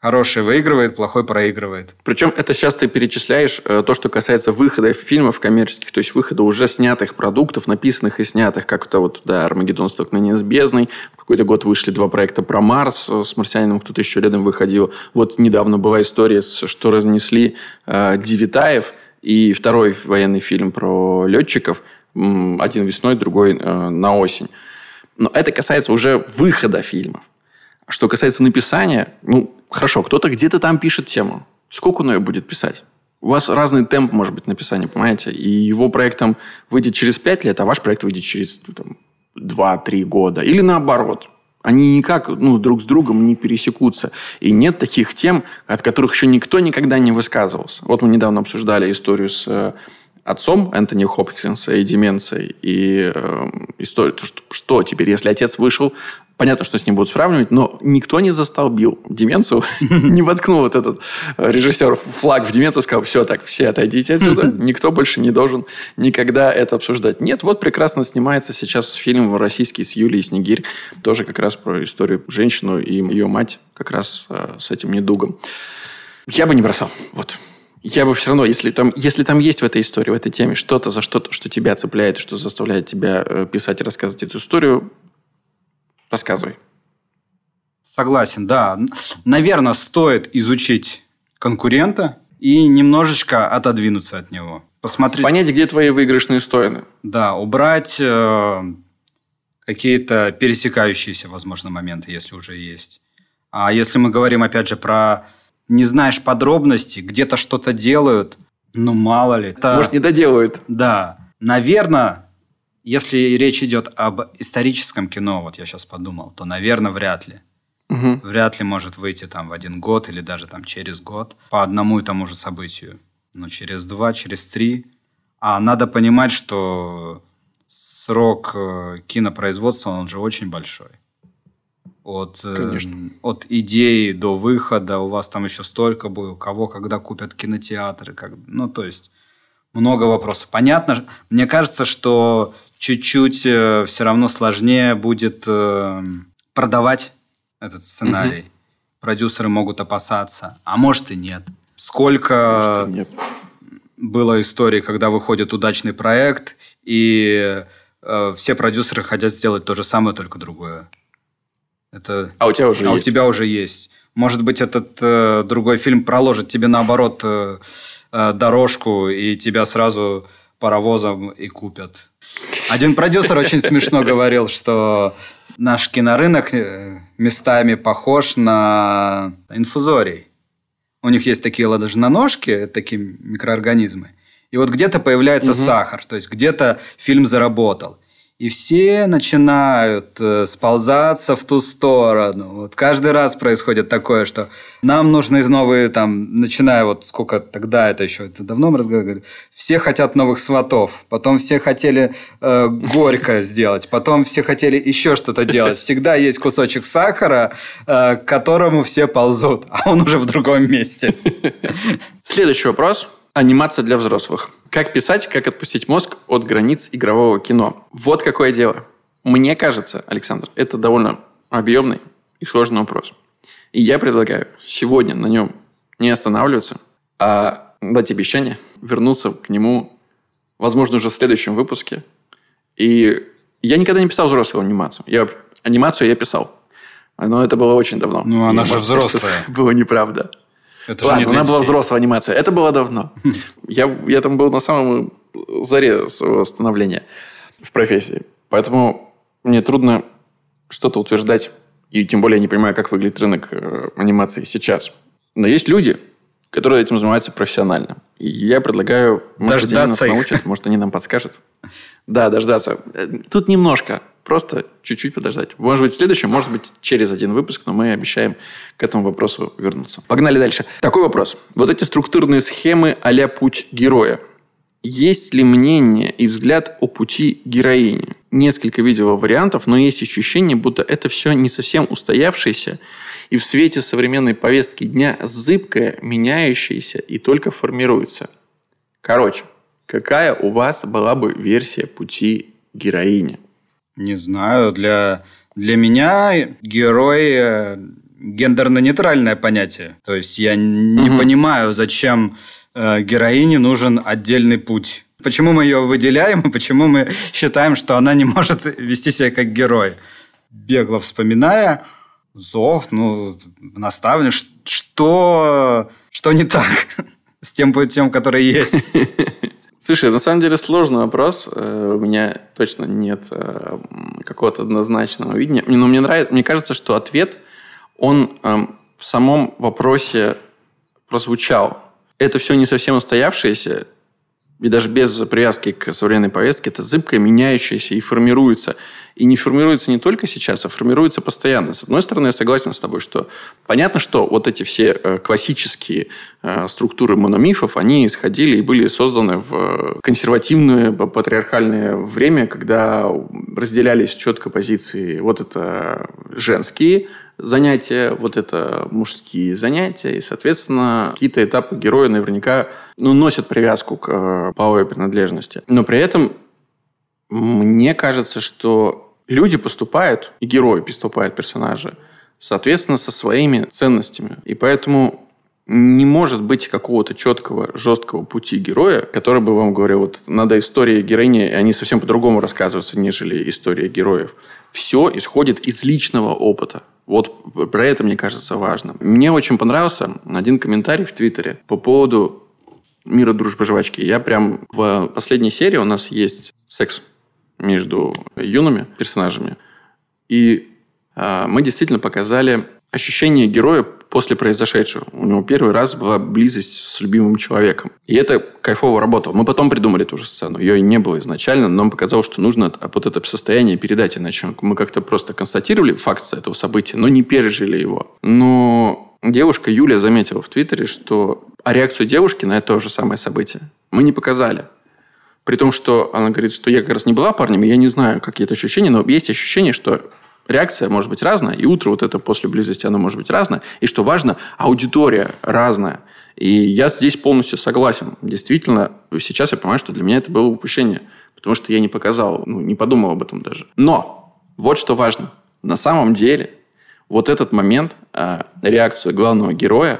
Хороший выигрывает, плохой проигрывает. Причем это сейчас ты перечисляешь э, то, что касается выхода фильмов коммерческих, то есть выхода уже снятых продуктов, написанных и снятых, как это вот, да, «Армагеддон. Столкновение с бездной». В какой-то год вышли два проекта про Марс э, с «Марсианином», кто-то еще рядом выходил. Вот недавно была история, что разнесли э, Девитаев и второй военный фильм про летчиков. Один весной, другой э, на осень. Но это касается уже выхода фильмов. Что касается написания, ну, хорошо, кто-то где-то там пишет тему. Сколько он ее будет писать? У вас разный темп, может быть, написания, понимаете? И его проект там выйдет через 5 лет, а ваш проект выйдет через ну, там, 2-3 года. Или наоборот. Они никак ну, друг с другом не пересекутся. И нет таких тем, от которых еще никто никогда не высказывался. Вот мы недавно обсуждали историю с э, отцом Энтони Хопкинса и деменцией. И э, историю, что, что теперь, если отец вышел Понятно, что с ним будут сравнивать, но никто не застолбил деменцию, [LAUGHS] не воткнул вот этот э, режиссер флаг в деменцию, сказал, все, так, все отойдите отсюда, [LAUGHS] никто больше не должен никогда это обсуждать. Нет, вот прекрасно снимается сейчас фильм российский с Юлией Снегирь, тоже как раз про историю женщину и ее мать как раз э, с этим недугом. Я бы не бросал, вот. Я бы все равно, если там, если там есть в этой истории, в этой теме что-то за что-то, что тебя цепляет, что заставляет тебя э, писать и рассказывать эту историю, Рассказывай. Согласен, да. Наверное, стоит изучить конкурента и немножечко отодвинуться от него. Посмотреть. Понять, где твои выигрышные стороны. Да, убрать э, какие-то пересекающиеся, возможно, моменты, если уже есть. А если мы говорим, опять же, про не знаешь подробностей, где-то что-то делают, ну, мало ли. Это... Может, не доделают. Да. Наверное, если речь идет об историческом кино, вот я сейчас подумал, то, наверное, вряд ли. Угу. Вряд ли может выйти там в один год или даже там через год по одному и тому же событию. Но через два, через три. А надо понимать, что срок э, кинопроизводства, он же очень большой. От, э, от идеи до выхода у вас там еще столько будет, у кого когда купят кинотеатры. Как, ну, то есть много вопросов. Понятно, мне кажется, что чуть-чуть э, все равно сложнее будет э, продавать этот сценарий. Угу. Продюсеры могут опасаться, а может и нет. Сколько может, и нет. было историй, когда выходит удачный проект, и э, все продюсеры хотят сделать то же самое, только другое. Это... А у тебя уже а есть. у тебя уже есть. Может быть, этот э, другой фильм проложит тебе наоборот э, э, дорожку, и тебя сразу паровозом и купят. Один продюсер очень смешно говорил, что наш кинорынок э, местами похож на инфузорий. У них есть такие ладожноножки, такие микроорганизмы. И вот где-то появляется угу. сахар, то есть где-то фильм заработал. И все начинают э, сползаться в ту сторону. Вот каждый раз происходит такое, что нам нужны новые, там, начиная вот сколько тогда это еще, это давно мы разговаривали, все хотят новых сватов, потом все хотели э, горько [LAUGHS] сделать, потом все хотели еще что-то делать. Всегда есть кусочек сахара, э, к которому все ползут, а он уже в другом месте. [LAUGHS] Следующий вопрос. Анимация для взрослых. Как писать, как отпустить мозг от границ игрового кино? Вот какое дело. Мне кажется, Александр, это довольно объемный и сложный вопрос. И я предлагаю сегодня на нем не останавливаться, а дать обещание вернуться к нему, возможно, уже в следующем выпуске. И я никогда не писал взрослую анимацию. Я, анимацию я писал. Но это было очень давно. Ну, она же взрослая. Было неправда. Это Ладно, она была взрослая анимация. Это было давно. я, я там был на самом заре своего становления в профессии. Поэтому мне трудно что-то утверждать. И тем более я не понимаю, как выглядит рынок э, анимации сейчас. Но есть люди, которые этим занимаются профессионально. И я предлагаю, может дождаться они нас их. научат, может, они нам подскажут. Да, дождаться. Э, тут немножко. Просто чуть-чуть подождать. Может быть, в следующем, может быть, через один выпуск, но мы обещаем к этому вопросу вернуться. Погнали дальше. Такой вопрос. Вот эти структурные схемы а путь героя. Есть ли мнение и взгляд о пути героини? Несколько видео вариантов, но есть ощущение, будто это все не совсем устоявшееся и в свете современной повестки дня зыбкое, меняющееся и только формируется. Короче, какая у вас была бы версия пути героини? Не знаю, для, для меня герой э, гендерно-нейтральное понятие. То есть я не угу. понимаю, зачем э, героине нужен отдельный путь. Почему мы ее выделяем [LAUGHS] и почему мы считаем, что она не может вести себя как герой. Бегло вспоминая, зов, ну, наставлен, что, что не так [LAUGHS] с тем путем, который есть. [LAUGHS] Слушай, на самом деле сложный вопрос. Э, у меня точно нет э, какого-то однозначного видения. Но мне нравится, мне кажется, что ответ, он эм, в самом вопросе прозвучал. Это все не совсем устоявшееся, и даже без привязки к современной повестке, это зыбкое, меняющееся и формируется. И не формируется не только сейчас, а формируется постоянно. С одной стороны, я согласен с тобой, что понятно, что вот эти все э, классические э, структуры мономифов, они исходили и были созданы в консервативное патриархальное время, когда разделялись четко позиции. Вот это женские занятия, вот это мужские занятия, и, соответственно, какие-то этапы героя наверняка ну, носят привязку к э, половой принадлежности. Но при этом мне кажется, что люди поступают, и герои поступают, персонажи, соответственно, со своими ценностями. И поэтому не может быть какого-то четкого, жесткого пути героя, который бы вам говорил, вот надо истории героини, они совсем по-другому рассказываются, нежели история героев. Все исходит из личного опыта. Вот про это, мне кажется, важно. Мне очень понравился один комментарий в Твиттере по поводу мира дружбы жвачки. Я прям в последней серии у нас есть секс между юными персонажами. И э, мы действительно показали ощущение героя после произошедшего. У него первый раз была близость с любимым человеком. И это кайфово работало. Мы потом придумали ту же сцену. Ее не было изначально, но нам показалось, что нужно вот это состояние передать. Иначе мы как-то просто констатировали факт этого события, но не пережили его. Но девушка Юля заметила в Твиттере, что а реакцию девушки на это же самое событие мы не показали. При том, что она говорит, что я как раз не была парнем, и я не знаю, какие это ощущения, но есть ощущение, что реакция может быть разная, и утро вот это после близости, оно может быть разное. И что важно, аудитория разная. И я здесь полностью согласен. Действительно, сейчас я понимаю, что для меня это было упущение, потому что я не показал, ну, не подумал об этом даже. Но вот что важно. На самом деле, вот этот момент, э, реакцию главного героя,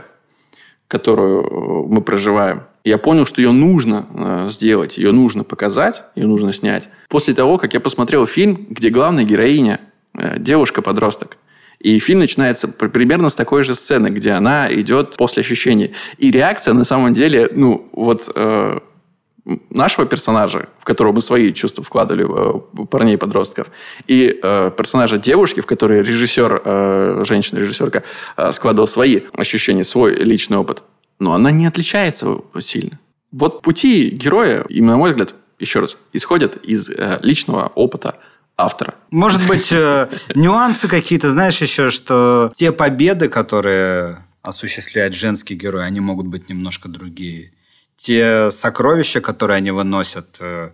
которую э, мы проживаем, я понял, что ее нужно э, сделать, ее нужно показать, ее нужно снять. После того, как я посмотрел фильм, где главная героиня девушка-подросток. И фильм начинается примерно с такой же сцены, где она идет после ощущений. И реакция на самом деле, ну, вот э, нашего персонажа, в которого мы свои чувства вкладывали, э, парней-подростков, и э, персонажа девушки, в которой режиссер, э, женщина-режиссерка, э, складывал свои ощущения, свой личный опыт, но она не отличается сильно. Вот пути героя, и, на мой взгляд, еще раз, исходят из э, личного опыта автора. Может быть, э, нюансы какие-то, знаешь, еще, что те победы, которые осуществляет женский герой, они могут быть немножко другие. Те сокровища, которые они выносят э,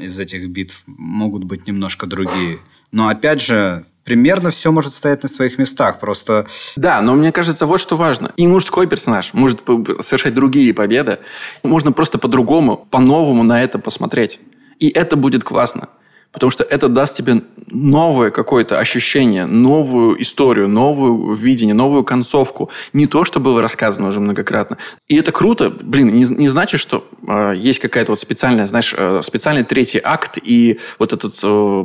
из этих битв, могут быть немножко другие. Но опять же, примерно все может стоять на своих местах. Просто... Да, но мне кажется, вот что важно. И мужской персонаж может совершать другие победы. Можно просто по-другому, по-новому на это посмотреть. И это будет классно. Потому что это даст тебе новое какое-то ощущение, новую историю, новое видение, новую концовку. Не то, что было рассказано уже многократно. И это круто. Блин, не, не значит, что э, есть какая-то вот специальная, знаешь, э, специальный третий акт и вот этот э,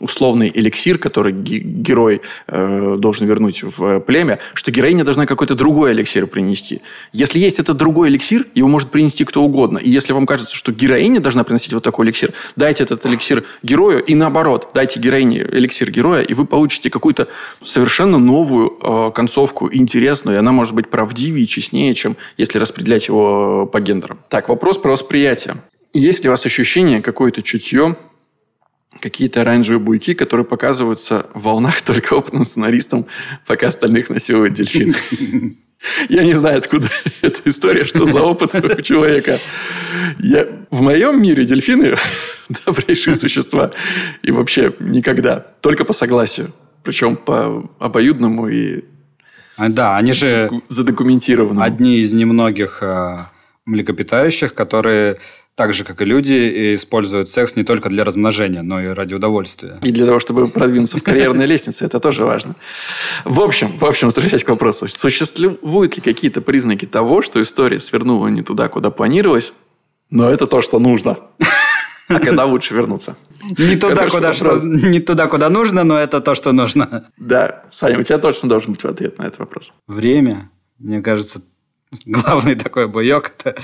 условный эликсир, который герой э, должен вернуть в племя, что героиня должна какой-то другой эликсир принести. Если есть этот другой эликсир, его может принести кто угодно. И если вам кажется, что героиня должна приносить вот такой эликсир, дайте этот эликсир герою, герою, и наоборот, дайте героине эликсир героя, и вы получите какую-то совершенно новую э, концовку, интересную, и она может быть правдивее и честнее, чем если распределять его по гендерам. Так, вопрос про восприятие. Есть ли у вас ощущение, какое-то чутье, какие-то оранжевые буйки, которые показываются в волнах [LAUGHS] только опытным сценаристам, пока остальных насилуют дельфин? [LAUGHS] Я не знаю, откуда [LAUGHS] эта история, что за опыт у человека. Я... В моем мире дельфины [LAUGHS] добрейшие существа. И вообще никогда. Только по согласию. Причем по обоюдному и а, да, они же задокументированному. Одни из немногих э, млекопитающих, которые так же, как и люди, используют секс не только для размножения, но и ради удовольствия. И для того, чтобы продвинуться в карьерной [LAUGHS] лестнице, это тоже важно. В общем, в общем, возвращаясь к вопросу, существуют ли какие-то признаки того, что история свернула не туда, куда планировалось, но это то, что нужно? А когда лучше вернуться? Не туда, куда, что, не туда, куда нужно, но это то, что нужно. Да. Саня, у тебя точно должен быть ответ на этот вопрос. Время. Мне кажется, главный такой боек – это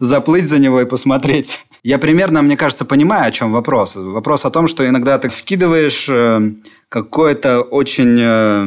заплыть за него и посмотреть. Я примерно, мне кажется, понимаю, о чем вопрос. Вопрос о том, что иногда ты вкидываешь э, какое-то очень э,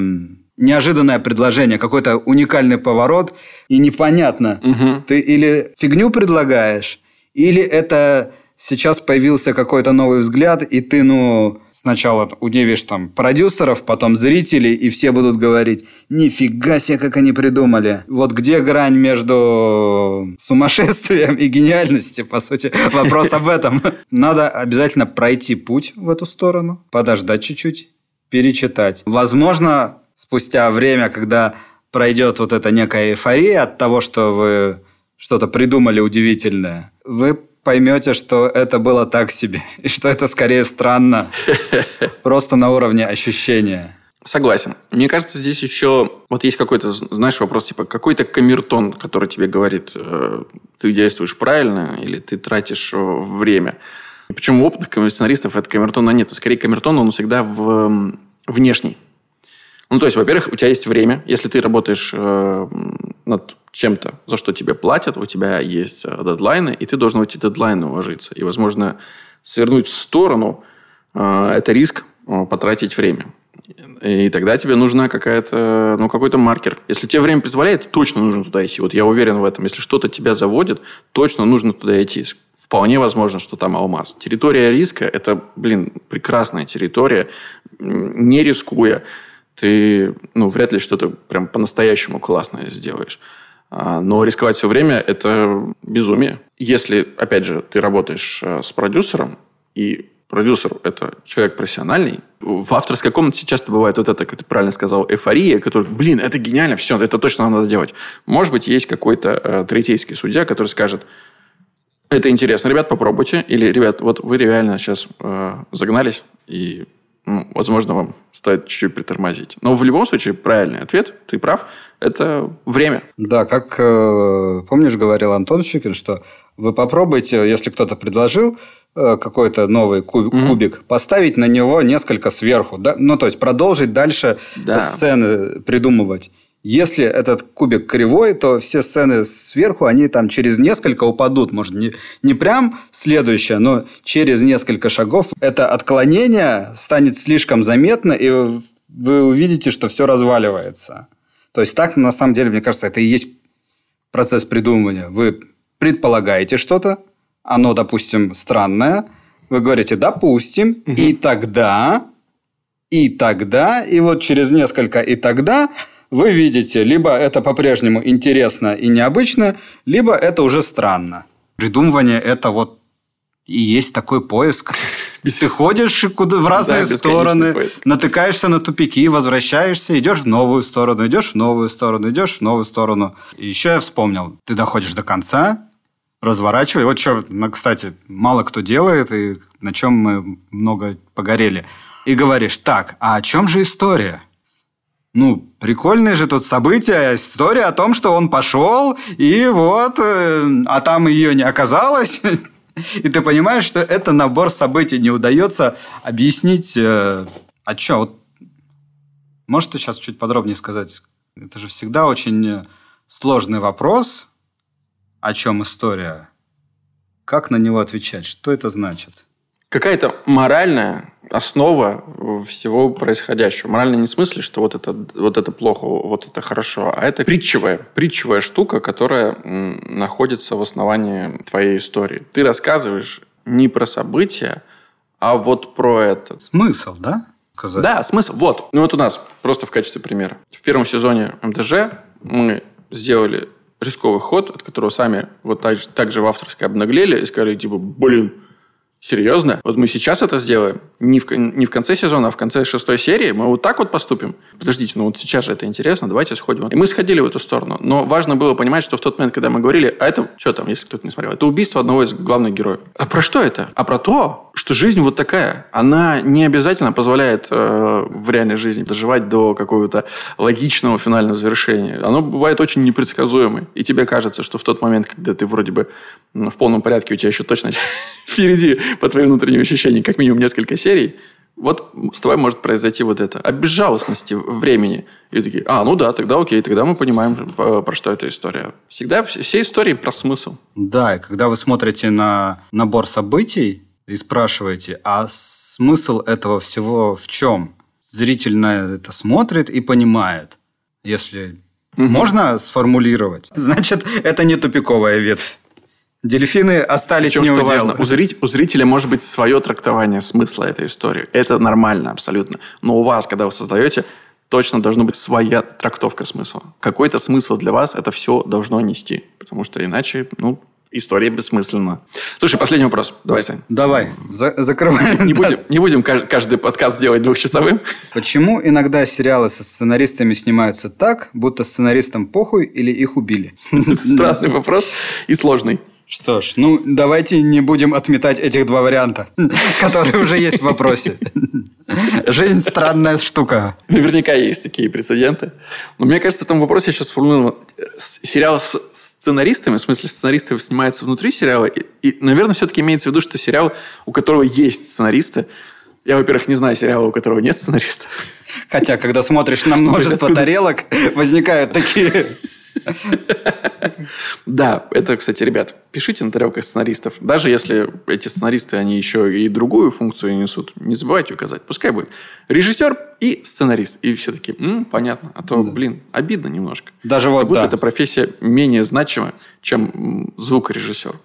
неожиданное предложение, какой-то уникальный поворот, и непонятно, угу. ты или фигню предлагаешь, или это сейчас появился какой-то новый взгляд, и ты, ну, сначала удивишь там продюсеров, потом зрителей, и все будут говорить, нифига себе, как они придумали. Вот где грань между сумасшествием и гениальностью, по сути. [LAUGHS] Вопрос об этом. Надо обязательно пройти путь в эту сторону, подождать чуть-чуть, перечитать. Возможно, спустя время, когда пройдет вот эта некая эйфория от того, что вы что-то придумали удивительное, вы поймете, что это было так себе, и что это скорее странно, [LAUGHS] просто на уровне ощущения. Согласен. Мне кажется, здесь еще вот есть какой-то, знаешь, вопрос типа какой-то камертон, который тебе говорит, э, ты действуешь правильно или ты тратишь э, время. Причем у опытных сценаристов это камертона нет. Скорее, камертон, он всегда в, внешний. Ну, то есть, во-первых, у тебя есть время. Если ты работаешь э, над чем-то, за что тебе платят, у тебя есть э, дедлайны, и ты должен в эти дедлайны уложиться. И, возможно, свернуть в сторону э, – это риск э, потратить время. И тогда тебе нужна какая-то, ну, какой-то маркер. Если тебе время позволяет, точно нужно туда идти. Вот я уверен в этом. Если что-то тебя заводит, точно нужно туда идти. Вполне возможно, что там алмаз. Территория риска – это, блин, прекрасная территория, не рискуя ты ну, вряд ли что-то прям по-настоящему классное сделаешь. А, но рисковать все время – это безумие. Если, опять же, ты работаешь э, с продюсером, и продюсер – это человек профессиональный, в авторской комнате часто бывает вот это, как ты правильно сказал, эйфория, которая, блин, это гениально, все, это точно надо делать. Может быть, есть какой-то э, третейский судья, который скажет, это интересно, ребят, попробуйте. Или, ребят, вот вы реально сейчас э, загнались, и возможно, вам стоит чуть-чуть притормозить. Но в любом случае, правильный ответ, ты прав, это время. Да, как, э, помнишь, говорил Антон Щукин, что вы попробуйте, если кто-то предложил э, какой-то новый куб, mm-hmm. кубик, поставить на него несколько сверху. Да? Ну, то есть, продолжить дальше да. сцены придумывать. Если этот кубик кривой, то все сцены сверху, они там через несколько упадут. Может, не, не прям следующее, но через несколько шагов это отклонение станет слишком заметно, и вы увидите, что все разваливается. То есть так, на самом деле, мне кажется, это и есть процесс придумывания. Вы предполагаете что-то, оно, допустим, странное, вы говорите, допустим, угу. и тогда, и тогда, и вот через несколько и тогда вы видите, либо это по-прежнему интересно и необычно, либо это уже странно. Придумывание – это вот и есть такой поиск. [LAUGHS] Ты ходишь куда, в разные да, стороны, поиск. натыкаешься на тупики, возвращаешься, идешь в новую сторону, идешь в новую сторону, идешь в новую сторону. И еще я вспомнил, ты доходишь до конца, разворачивай. Вот что, кстати, мало кто делает, и на чем мы много погорели. И говоришь, так, а о чем же история? Ну, прикольное же тут событие, история о том, что он пошел, и вот, э, а там ее не оказалось. [LAUGHS] И ты понимаешь, что это набор событий не удается объяснить. Э, а что, вот можете сейчас чуть подробнее сказать? Это же всегда очень сложный вопрос, о чем история. Как на него отвечать? Что это значит? Какая-то моральная основа всего происходящего. Морально не в смысле, что вот это, вот это плохо, вот это хорошо, а это притчевая, притчевая штука, которая находится в основании твоей истории. Ты рассказываешь не про события, а вот про это. Смысл, да? Сказать. Да, смысл. Вот. Ну вот у нас, просто в качестве примера. В первом сезоне МДЖ мы сделали рисковый ход, от которого сами вот так, так же в авторской обнаглели и сказали, типа, блин, Серьезно? Вот мы сейчас это сделаем? Не в, не в конце сезона, а в конце шестой серии? Мы вот так вот поступим? Подождите, ну вот сейчас же это интересно, давайте сходим. И мы сходили в эту сторону. Но важно было понимать, что в тот момент, когда мы говорили, а это, что там, если кто-то не смотрел, это убийство одного из главных героев. А про что это? А про то, что жизнь вот такая. Она не обязательно позволяет э, в реальной жизни доживать до какого-то логичного финального завершения. Оно бывает очень непредсказуемым. И тебе кажется, что в тот момент, когда ты вроде бы в полном порядке, у тебя еще точно [LAUGHS] впереди по твоим внутренним ощущениям как минимум несколько серий, вот с тобой может произойти вот это. От безжалостности времени. И такие, а, ну да, тогда окей, тогда мы понимаем, про что эта история. Всегда все истории про смысл. Да, и когда вы смотрите на набор событий и спрашиваете, а смысл этого всего в чем? Зритель на это смотрит и понимает. Если угу. можно сформулировать, значит, это не тупиковая ветвь. Дельфины остались Причем, не что важно, у, зрителя, у зрителя может быть свое трактование смысла этой истории. Это нормально абсолютно. Но у вас, когда вы создаете, точно должна быть своя трактовка смысла. Какой-то смысл для вас это все должно нести. Потому что иначе, ну, история бессмысленна. Слушай, последний вопрос. Давай, Сань. Давай, за закрываем. Не будем, [LAUGHS] не будем каждый подкаст делать двухчасовым. Почему иногда сериалы со сценаристами снимаются так, будто сценаристам похуй или их убили? [LAUGHS] Странный вопрос и сложный. Что ж, ну давайте не будем отметать этих два варианта, [LAUGHS] которые уже есть в вопросе. Жизнь странная штука. Наверняка есть такие прецеденты. Но мне кажется, в этом вопросе сейчас сформулирован сериал с сценаристами, в смысле сценаристы снимаются внутри сериала, и, и, наверное, все-таки имеется в виду, что сериал, у которого есть сценаристы, я, во-первых, не знаю сериала, у которого нет сценаристов. Хотя, когда смотришь на множество тарелок, возникают такие Да, это, кстати, ребят, пишите на тарелках сценаристов. Даже если эти сценаристы, они еще и другую функцию несут, не забывайте указать. Пускай будет режиссер и сценарист. И все таки понятно. А то, блин, обидно немножко. Даже вот, будто эта профессия менее значима, чем звукорежиссер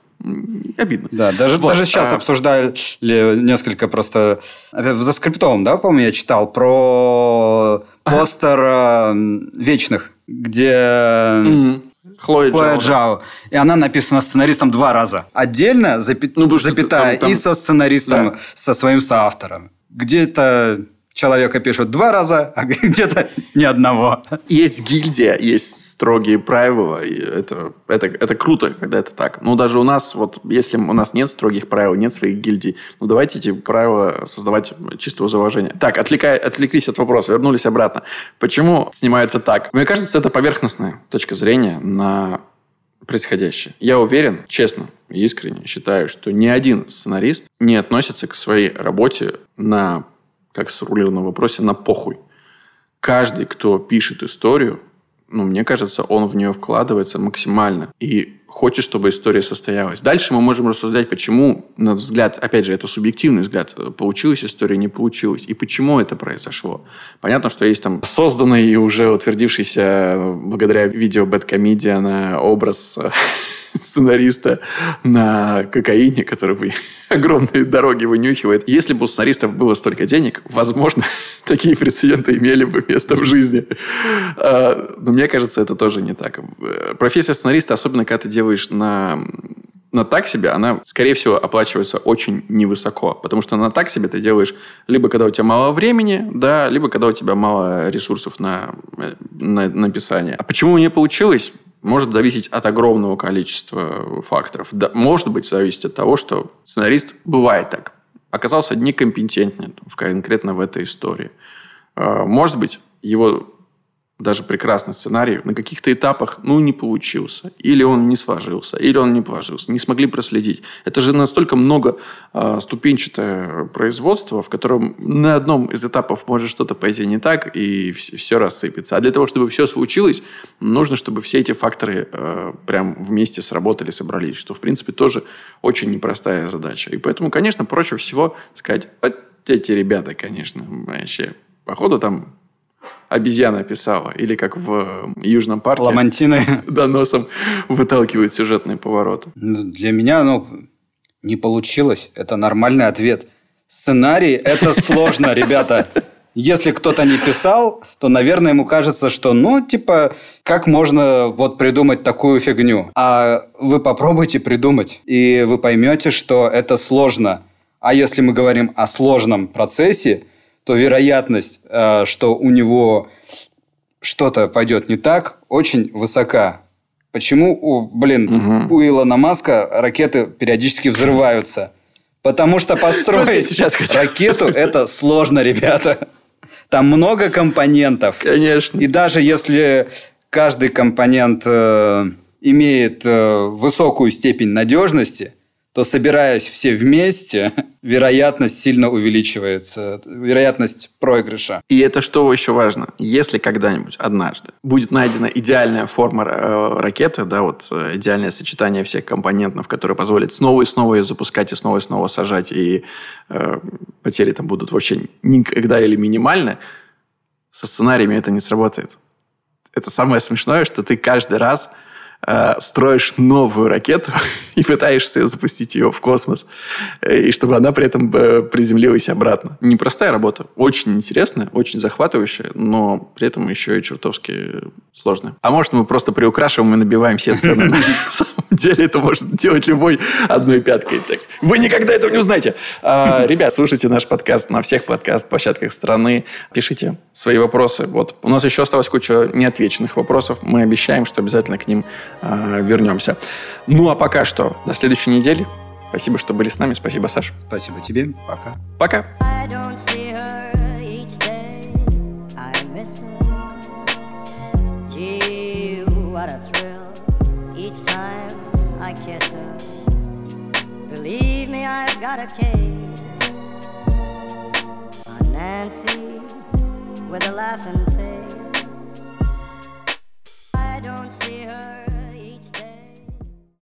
обидно. Да, даже, вот. даже сейчас а... обсуждали несколько просто... В заскриптовом, да, по-моему, я читал про постер ага. вечных где mm-hmm. Хлоя, Хлоя Джао. Джао. И она написана сценаристом два раза. Отдельно, запи... ну, запятая, там, там... и со сценаристом, да. со своим соавтором. Где-то человека пишут два раза, а [LAUGHS] где-то ни одного. Есть гильдия, есть строгие правила, и это, это, это круто, когда это так. Но даже у нас, вот если у нас нет строгих правил, нет своих гильдий, ну давайте эти правила создавать чистого уважения. Так, отвлекая, отвлеклись от вопроса, вернулись обратно. Почему снимается так? Мне кажется, это поверхностная точка зрения на происходящее. Я уверен, честно, искренне считаю, что ни один сценарист не относится к своей работе на, как сформулировано в вопросе, на похуй. Каждый, кто пишет историю, ну, мне кажется, он в нее вкладывается максимально и хочет, чтобы история состоялась. Дальше мы можем рассуждать, почему, на взгляд, опять же, это субъективный взгляд, получилась история, не получилась, и почему это произошло. Понятно, что есть там созданный и уже утвердившийся благодаря видео Comedian образ [LAUGHS] сценариста на кокаине, который [LAUGHS] огромные дороги вынюхивает. Если бы у сценаристов было столько денег, возможно, [LAUGHS] такие прецеденты имели бы место в жизни. Но мне кажется, это тоже не так. Профессия сценариста, особенно когда ты делаешь на на так себе, она, скорее всего, оплачивается очень невысоко. Потому что на так себе ты делаешь либо когда у тебя мало времени, да, либо когда у тебя мало ресурсов на, на написание. А почему не получилось? Может зависеть от огромного количества факторов. Да, может быть, зависеть от того, что сценарист бывает так. Оказался некомпетентен конкретно в этой истории. А, может быть, его даже прекрасный сценарий на каких-то этапах, ну, не получился. Или он не сложился, или он не положился. Не смогли проследить. Это же настолько много э, ступенчатое производство, в котором на одном из этапов может что-то пойти не так, и все, рассыпется. А для того, чтобы все случилось, нужно, чтобы все эти факторы э, прям вместе сработали, собрались. Что, в принципе, тоже очень непростая задача. И поэтому, конечно, проще всего сказать, вот эти ребята, конечно, вообще, походу там обезьяна писала. Или как в Южном парке. Ламантины. [LAUGHS] Да, носом выталкивают сюжетные повороты. Ну, для меня, ну, не получилось. Это нормальный ответ. Сценарий – это сложно, ребята. Если кто-то не писал, то, наверное, ему кажется, что, ну, типа, как можно вот придумать такую фигню? А вы попробуйте придумать, и вы поймете, что это сложно. А если мы говорим о сложном процессе – то вероятность, э, что у него что-то пойдет не так, очень высока. Почему у, блин, угу. у Илона Маска ракеты периодически взрываются? Потому что построить [LAUGHS] сейчас ракету это сложно, ребята. Там много компонентов. Конечно. И даже если каждый компонент э, имеет э, высокую степень надежности, то собираясь все вместе, [LAUGHS] вероятность сильно увеличивается, вероятность проигрыша. И это что еще важно? Если когда-нибудь, однажды, будет найдена идеальная форма э, ракеты, да, вот э, идеальное сочетание всех компонентов, которое позволит снова и снова ее запускать и снова и снова сажать, и э, потери там будут вообще никогда или минимальны, со сценариями это не сработает. Это самое смешное, что ты каждый раз строишь новую ракету [LAUGHS] и пытаешься запустить ее в космос, э, и чтобы она при этом э, приземлилась обратно. Непростая работа, очень интересная, очень захватывающая, но при этом еще и чертовски сложная. А может, мы просто приукрашиваем и набиваем все цены. [LAUGHS] [LAUGHS] Деле это может делать любой одной пяткой. Вы никогда этого не узнаете. А, ребят, слушайте наш подкаст на всех подкаст-площадках страны. Пишите свои вопросы. Вот у нас еще осталась куча неотвеченных вопросов. Мы обещаем, что обязательно к ним э, вернемся. Ну, а пока что, до следующей недели. Спасибо, что были с нами. Спасибо, Саш. Спасибо тебе. Пока. Пока. I've got a case on Nancy with a laughing face. I don't see her.